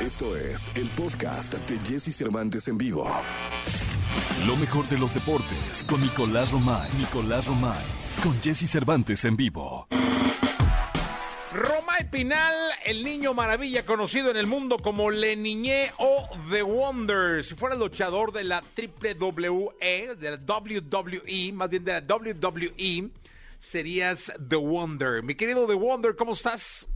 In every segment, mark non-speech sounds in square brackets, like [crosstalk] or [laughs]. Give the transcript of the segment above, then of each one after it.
Esto es el podcast de Jesse Cervantes en vivo. Lo mejor de los deportes con Nicolás Romay. Nicolás Romay. Con Jesse Cervantes en vivo. Romay Pinal, el niño maravilla conocido en el mundo como Le Niñé o The Wonder. Si fuera luchador de la WWE, de la WWE, más bien de la WWE, serías The Wonder. Mi querido The Wonder, ¿cómo estás?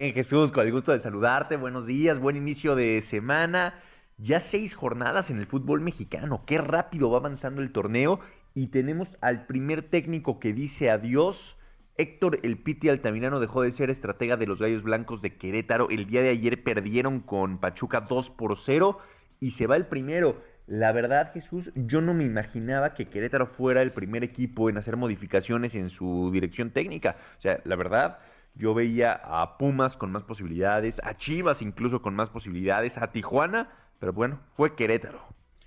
En Jesús, con el gusto de saludarte, buenos días, buen inicio de semana. Ya seis jornadas en el fútbol mexicano, qué rápido va avanzando el torneo y tenemos al primer técnico que dice adiós. Héctor El Piti Altamirano dejó de ser estratega de los Gallos Blancos de Querétaro. El día de ayer perdieron con Pachuca 2 por 0 y se va el primero. La verdad, Jesús, yo no me imaginaba que Querétaro fuera el primer equipo en hacer modificaciones en su dirección técnica. O sea, la verdad, yo veía a Pumas con más posibilidades, a Chivas incluso con más posibilidades, a Tijuana, pero bueno, fue Querétaro.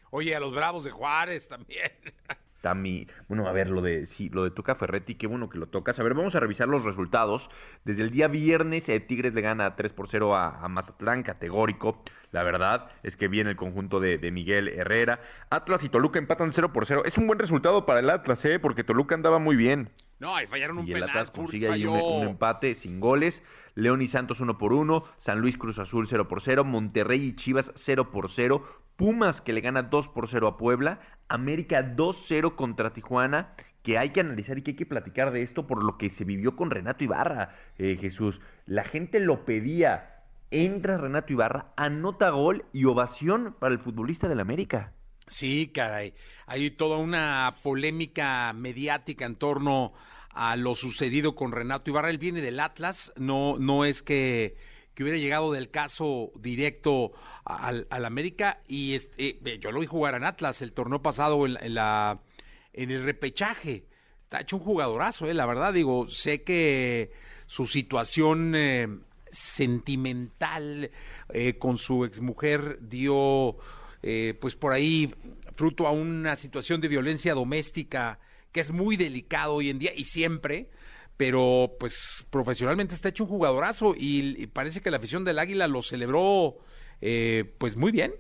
Oye, a los Bravos de Juárez también. [laughs] Tami, bueno, a ver, lo de sí, lo de Tuca Ferretti, qué bueno que lo tocas. A ver, vamos a revisar los resultados. Desde el día viernes, eh, Tigres le gana 3 por 0 a, a, Mazatlán, categórico. La verdad es que viene el conjunto de, de, Miguel Herrera. Atlas y Toluca empatan 0 por 0. Es un buen resultado para el Atlas, ¿eh? Porque Toluca andaba muy bien. No, y fallaron un y el penal. Consigue ahí un, un, empate sin goles. León y Santos 1 por 1. San Luis Cruz Azul 0 por 0. Monterrey y Chivas 0 por 0. Pumas que le gana 2 por 0 a Puebla. América 2-0 contra Tijuana, que hay que analizar y que hay que platicar de esto por lo que se vivió con Renato Ibarra, eh, Jesús. La gente lo pedía. Entra Renato Ibarra, anota gol y ovación para el futbolista del América. Sí, caray. Hay toda una polémica mediática en torno a lo sucedido con Renato Ibarra. Él viene del Atlas, no, no es que, que hubiera llegado del caso directo al, al América y este, eh, yo lo vi jugar en Atlas el torneo pasado en, la en el repechaje. Está hecho un jugadorazo, eh, la verdad. Digo, sé que su situación eh, sentimental eh, con su exmujer dio, eh, pues por ahí, fruto a una situación de violencia doméstica que es muy delicado hoy en día y siempre pero pues profesionalmente está hecho un jugadorazo y, parece que la afición del Águila lo celebró eh, pues muy bien.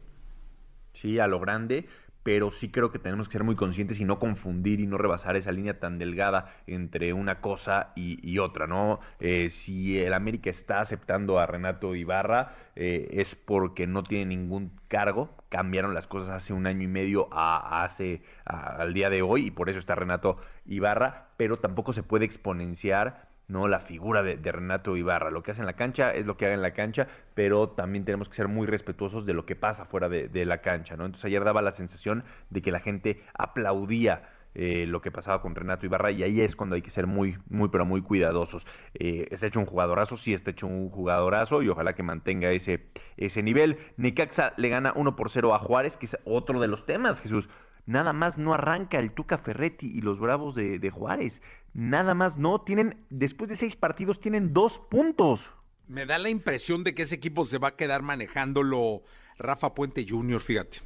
Sí, a lo grande, pero sí creo que tenemos que ser muy conscientes y no confundir y no rebasar esa línea tan delgada entre una cosa y, y otra, ¿no? Eh, si el América está aceptando a Renato Ibarra eh, es porque no tiene ningún cargo, cambiaron las cosas hace un año y medio a, hace a, al día de hoy y por eso está Renato Ibarra, pero tampoco se puede exponenciar no la figura de, de, Renato Ibarra. Lo que hace en la cancha es lo que haga en la cancha, pero también tenemos que ser muy respetuosos de lo que pasa fuera de, de la cancha, ¿no? Entonces ayer daba la sensación de que la gente aplaudía eh, lo que pasaba con Renato Ibarra y ahí es cuando hay que ser muy, muy, pero muy cuidadosos. Eh, está hecho un jugadorazo, sí está hecho un jugadorazo y ojalá que mantenga ese, ese nivel. Necaxa le gana 1 por 0 a Juárez, que es otro de los temas, Jesús. Nada más no arranca el Tuca Ferretti y los Bravos de, de Juárez. Nada más no. Tienen, después de seis partidos, tienen dos puntos. Me da la impresión de que ese equipo se va a quedar manejándolo Rafa Puente Jr., fíjate.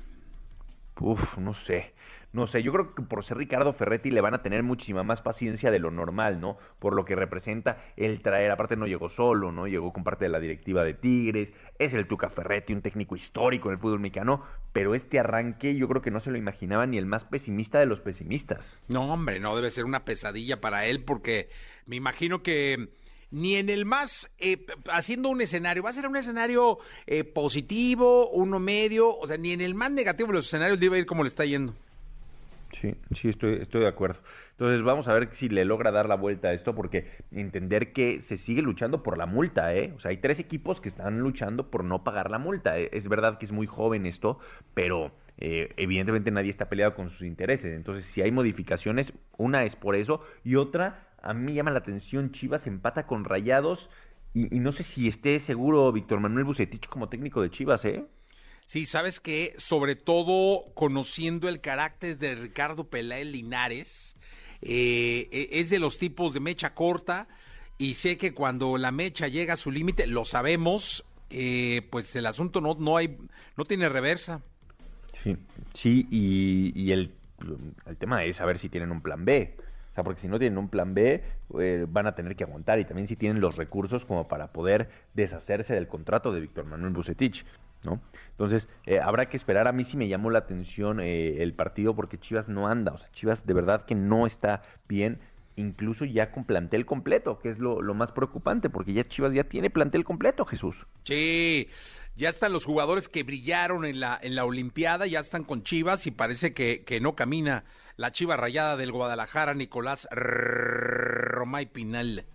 Uf, no sé. No sé, yo creo que por ser Ricardo Ferretti le van a tener muchísima más paciencia de lo normal, ¿no? Por lo que representa el traer, aparte no llegó solo, ¿no? Llegó con parte de la directiva de Tigres, es el Tuca Ferretti, un técnico histórico en el fútbol mexicano, pero este arranque yo creo que no se lo imaginaba ni el más pesimista de los pesimistas. No, hombre, no debe ser una pesadilla para él porque me imagino que ni en el más, eh, haciendo un escenario, va a ser un escenario eh, positivo, uno medio, o sea, ni en el más negativo de los escenarios le iba a ir como le está yendo. Sí, sí, estoy, estoy de acuerdo. Entonces vamos a ver si le logra dar la vuelta a esto, porque entender que se sigue luchando por la multa, ¿eh? O sea, hay tres equipos que están luchando por no pagar la multa. Es verdad que es muy joven esto, pero eh, evidentemente nadie está peleado con sus intereses. Entonces, si hay modificaciones, una es por eso, y otra, a mí llama la atención, Chivas empata con Rayados, y, y no sé si esté seguro Víctor Manuel Bucetich como técnico de Chivas, ¿eh? Sí, sabes que sobre todo conociendo el carácter de Ricardo Peláez Linares, eh, es de los tipos de mecha corta y sé que cuando la mecha llega a su límite, lo sabemos, eh, pues el asunto no, no hay, no tiene reversa. Sí, sí, y, y el, el tema es saber si tienen un plan B. O sea, porque si no tienen un plan B, eh, van a tener que aguantar y también si tienen los recursos como para poder deshacerse del contrato de Víctor Manuel Bucetich. ¿No? Entonces, eh, habrá que esperar. A mí sí me llamó la atención eh, el partido porque Chivas no anda. O sea, Chivas de verdad que no está bien, incluso ya con plantel completo, que es lo, lo más preocupante, porque ya Chivas ya tiene plantel completo, Jesús. Sí, ya están los jugadores que brillaron en la, en la Olimpiada, ya están con Chivas y parece que, que no camina la Chiva rayada del Guadalajara, Nicolás Romay Pinal.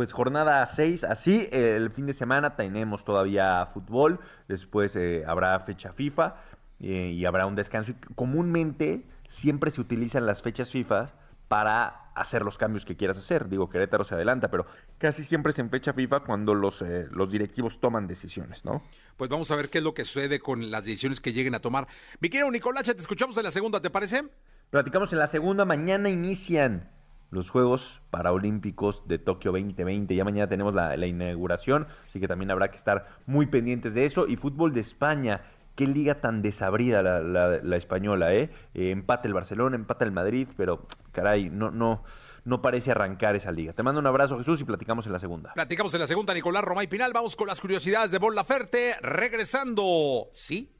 Pues jornada 6, así, el fin de semana tenemos todavía fútbol, después eh, habrá fecha FIFA eh, y habrá un descanso. Comúnmente siempre se utilizan las fechas FIFA para hacer los cambios que quieras hacer. Digo, Querétaro se adelanta, pero casi siempre es en fecha FIFA cuando los, eh, los directivos toman decisiones, ¿no? Pues vamos a ver qué es lo que sucede con las decisiones que lleguen a tomar. Mi querido Nicolás, te escuchamos en la segunda, ¿te parece? Platicamos en la segunda, mañana inician los Juegos Paralímpicos de Tokio 2020. Ya mañana tenemos la, inauguración, así que también habrá que estar muy pendientes de eso. Y fútbol de España, qué liga tan desabrida la, la, española, ¿eh? ¿eh? Empate el Barcelona, empate el Madrid, pero caray, no, no, no parece arrancar esa liga. Te mando un abrazo, Jesús, y platicamos en la segunda. Platicamos en la segunda, Nicolás Romay Pinal. Vamos con las curiosidades de Bon Laferte, regresando. ¿Sí?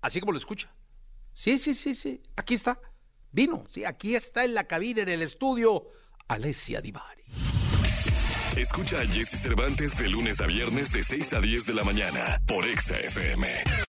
Así como lo escucha. Sí, sí, sí, sí. Aquí está. Vino, sí, aquí está en la cabina, en el estudio, Alessia Divari. Escucha a Jesse Cervantes de lunes a viernes de 6 a 10 de la mañana por Exa FM.